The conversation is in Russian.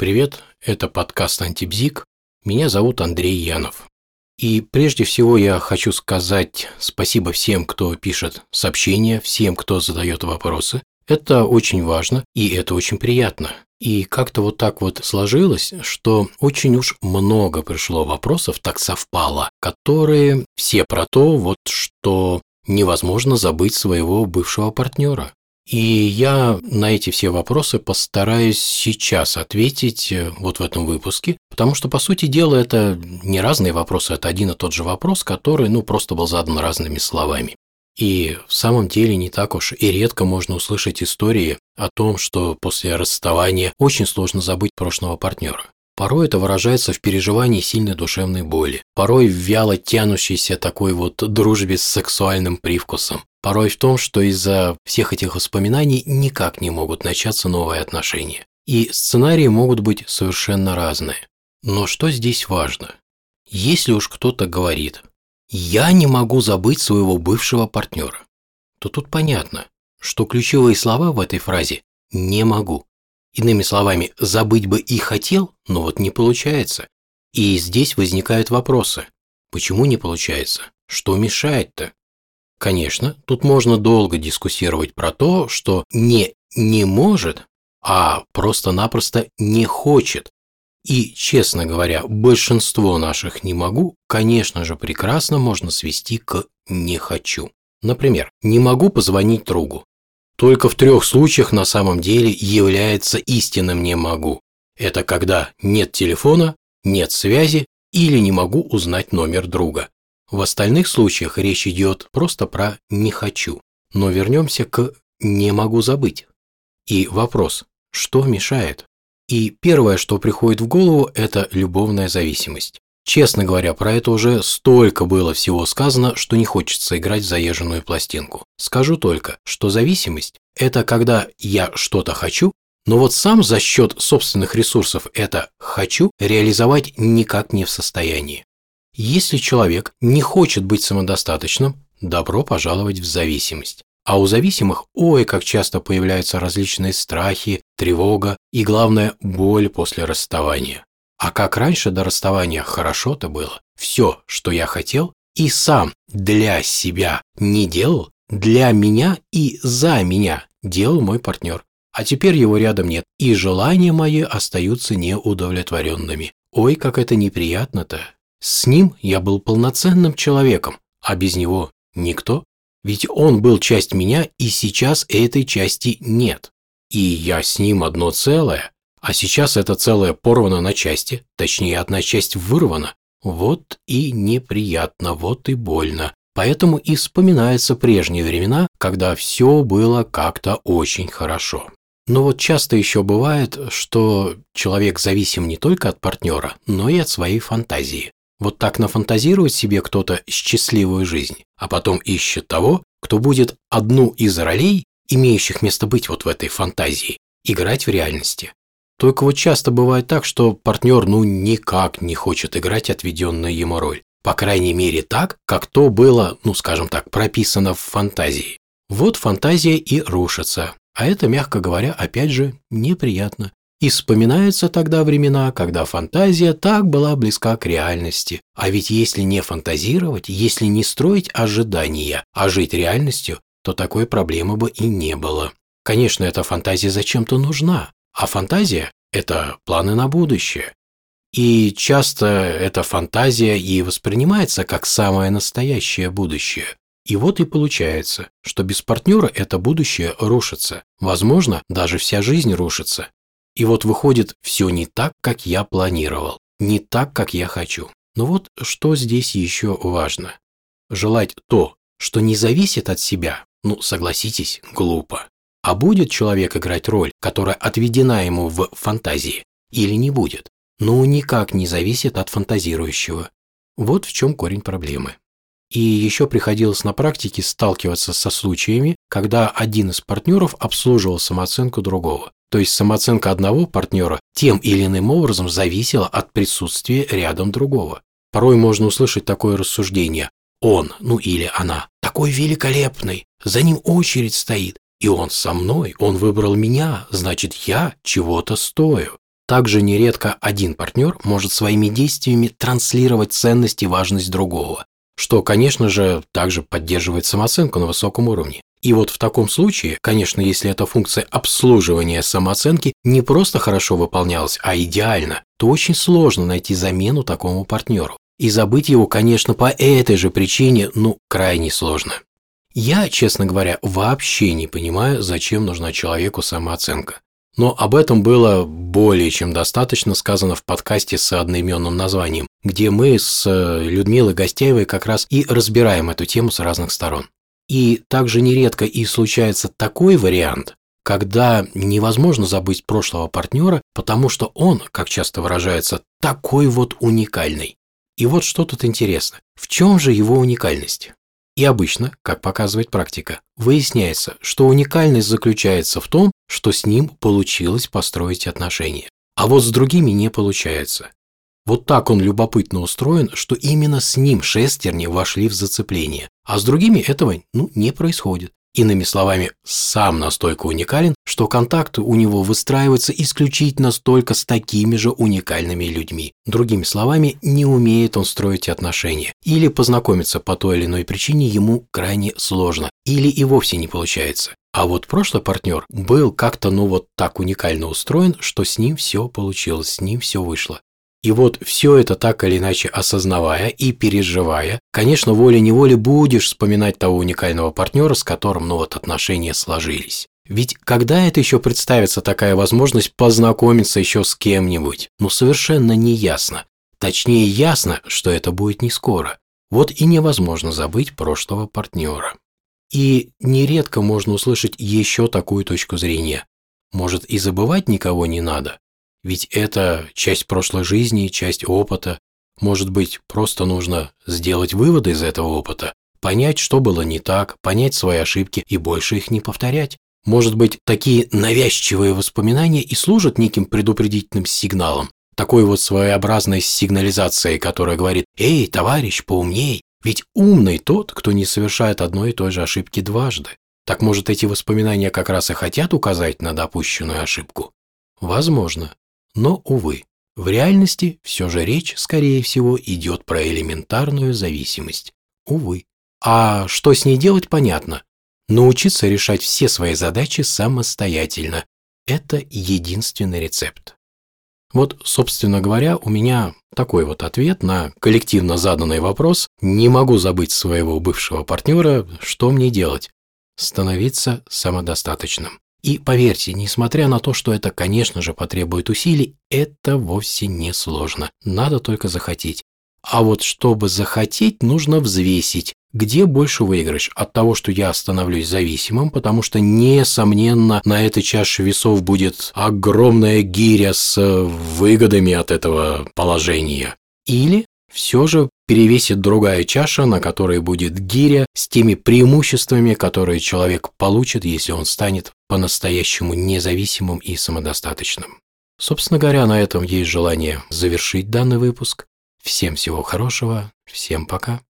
Привет, это подкаст «Антибзик». Меня зовут Андрей Янов. И прежде всего я хочу сказать спасибо всем, кто пишет сообщения, всем, кто задает вопросы. Это очень важно и это очень приятно. И как-то вот так вот сложилось, что очень уж много пришло вопросов, так совпало, которые все про то, вот что невозможно забыть своего бывшего партнера. И я на эти все вопросы постараюсь сейчас ответить э, вот в этом выпуске, потому что, по сути дела, это не разные вопросы, это один и тот же вопрос, который, ну, просто был задан разными словами. И в самом деле не так уж и редко можно услышать истории о том, что после расставания очень сложно забыть прошлого партнера. Порой это выражается в переживании сильной душевной боли, порой в вяло тянущейся такой вот дружбе с сексуальным привкусом, порой в том, что из-за всех этих воспоминаний никак не могут начаться новые отношения. И сценарии могут быть совершенно разные. Но что здесь важно? Если уж кто-то говорит «я не могу забыть своего бывшего партнера», то тут понятно, что ключевые слова в этой фразе «не могу». Иными словами, забыть бы и хотел, но вот не получается. И здесь возникают вопросы. Почему не получается? Что мешает-то? Конечно, тут можно долго дискуссировать про то, что не не может, а просто-напросто не хочет. И, честно говоря, большинство наших «не могу», конечно же, прекрасно можно свести к «не хочу». Например, не могу позвонить другу только в трех случаях на самом деле является истинным «не могу». Это когда нет телефона, нет связи или не могу узнать номер друга. В остальных случаях речь идет просто про «не хочу». Но вернемся к «не могу забыть». И вопрос, что мешает? И первое, что приходит в голову, это любовная зависимость. Честно говоря, про это уже столько было всего сказано, что не хочется играть в заезженную пластинку. Скажу только, что зависимость – это когда я что-то хочу, но вот сам за счет собственных ресурсов это «хочу» реализовать никак не в состоянии. Если человек не хочет быть самодостаточным, добро пожаловать в зависимость. А у зависимых ой, как часто появляются различные страхи, тревога и, главное, боль после расставания. А как раньше до расставания хорошо-то было. Все, что я хотел, и сам для себя не делал, для меня и за меня делал мой партнер. А теперь его рядом нет, и желания мои остаются неудовлетворенными. Ой, как это неприятно-то. С ним я был полноценным человеком, а без него никто. Ведь он был часть меня, и сейчас этой части нет. И я с ним одно целое, а сейчас это целое порвано на части, точнее, одна часть вырвана. Вот и неприятно, вот и больно. Поэтому и вспоминаются прежние времена, когда все было как-то очень хорошо. Но вот часто еще бывает, что человек зависим не только от партнера, но и от своей фантазии. Вот так нафантазирует себе кто-то счастливую жизнь, а потом ищет того, кто будет одну из ролей, имеющих место быть вот в этой фантазии, играть в реальности. Только вот часто бывает так, что партнер ну никак не хочет играть отведенную ему роль. По крайней мере так, как то было, ну скажем так, прописано в фантазии. Вот фантазия и рушится. А это, мягко говоря, опять же, неприятно. И вспоминаются тогда времена, когда фантазия так была близка к реальности. А ведь если не фантазировать, если не строить ожидания, а жить реальностью, то такой проблемы бы и не было. Конечно, эта фантазия зачем-то нужна, а фантазия – это планы на будущее. И часто эта фантазия и воспринимается как самое настоящее будущее. И вот и получается, что без партнера это будущее рушится. Возможно, даже вся жизнь рушится. И вот выходит все не так, как я планировал, не так, как я хочу. Но вот что здесь еще важно. Желать то, что не зависит от себя, ну, согласитесь, глупо. А будет человек играть роль, которая отведена ему в фантазии, или не будет? Ну, никак не зависит от фантазирующего. Вот в чем корень проблемы. И еще приходилось на практике сталкиваться со случаями, когда один из партнеров обслуживал самооценку другого. То есть самооценка одного партнера тем или иным образом зависела от присутствия рядом другого. Порой можно услышать такое рассуждение. Он, ну или она, такой великолепный, за ним очередь стоит, и он со мной, он выбрал меня, значит, я чего-то стою. также нередко один партнер может своими действиями транслировать ценность и важность другого, что, конечно же, также поддерживает самооценку на высоком уровне. И вот в таком случае, конечно, если эта функция обслуживания самооценки не просто хорошо выполнялась, а идеально, то очень сложно найти замену такому партнеру. И забыть его, конечно, по этой же причине, ну, крайне сложно. Я, честно говоря, вообще не понимаю, зачем нужна человеку самооценка. Но об этом было более чем достаточно сказано в подкасте с одноименным названием, где мы с Людмилой Гостяевой как раз и разбираем эту тему с разных сторон. И также нередко и случается такой вариант, когда невозможно забыть прошлого партнера, потому что он, как часто выражается, такой вот уникальный. И вот что тут интересно. В чем же его уникальность? И обычно, как показывает практика, выясняется, что уникальность заключается в том, что с ним получилось построить отношения. А вот с другими не получается. Вот так он любопытно устроен, что именно с ним шестерни вошли в зацепление, а с другими этого ну, не происходит. Иными словами, сам настолько уникален, что контакты у него выстраиваются исключительно столько с такими же уникальными людьми. Другими словами, не умеет он строить отношения. Или познакомиться по той или иной причине ему крайне сложно. Или и вовсе не получается. А вот прошлый партнер был как-то ну вот так уникально устроен, что с ним все получилось, с ним все вышло. И вот все это так или иначе осознавая и переживая, конечно, волей-неволей будешь вспоминать того уникального партнера, с которым, ну вот, отношения сложились. Ведь когда это еще представится такая возможность познакомиться еще с кем-нибудь? Ну, совершенно не ясно. Точнее, ясно, что это будет не скоро. Вот и невозможно забыть прошлого партнера. И нередко можно услышать еще такую точку зрения. Может, и забывать никого не надо? Ведь это часть прошлой жизни, часть опыта. Может быть, просто нужно сделать выводы из этого опыта, понять, что было не так, понять свои ошибки и больше их не повторять. Может быть, такие навязчивые воспоминания и служат неким предупредительным сигналом, такой вот своеобразной сигнализацией, которая говорит «Эй, товарищ, поумней!» Ведь умный тот, кто не совершает одной и той же ошибки дважды. Так может, эти воспоминания как раз и хотят указать на допущенную ошибку? Возможно. Но, увы, в реальности все же речь, скорее всего, идет про элементарную зависимость. Увы. А что с ней делать, понятно. Научиться решать все свои задачи самостоятельно. Это единственный рецепт. Вот, собственно говоря, у меня такой вот ответ на коллективно заданный вопрос «Не могу забыть своего бывшего партнера, что мне делать?» Становиться самодостаточным. И поверьте, несмотря на то, что это, конечно же, потребует усилий, это вовсе не сложно. Надо только захотеть. А вот чтобы захотеть, нужно взвесить, где больше выигрыш от того, что я становлюсь зависимым, потому что, несомненно, на этой чаше весов будет огромная гиря с выгодами от этого положения. Или все же перевесит другая чаша, на которой будет гиря с теми преимуществами, которые человек получит, если он станет по-настоящему независимым и самодостаточным. Собственно говоря, на этом есть желание завершить данный выпуск. Всем всего хорошего, всем пока.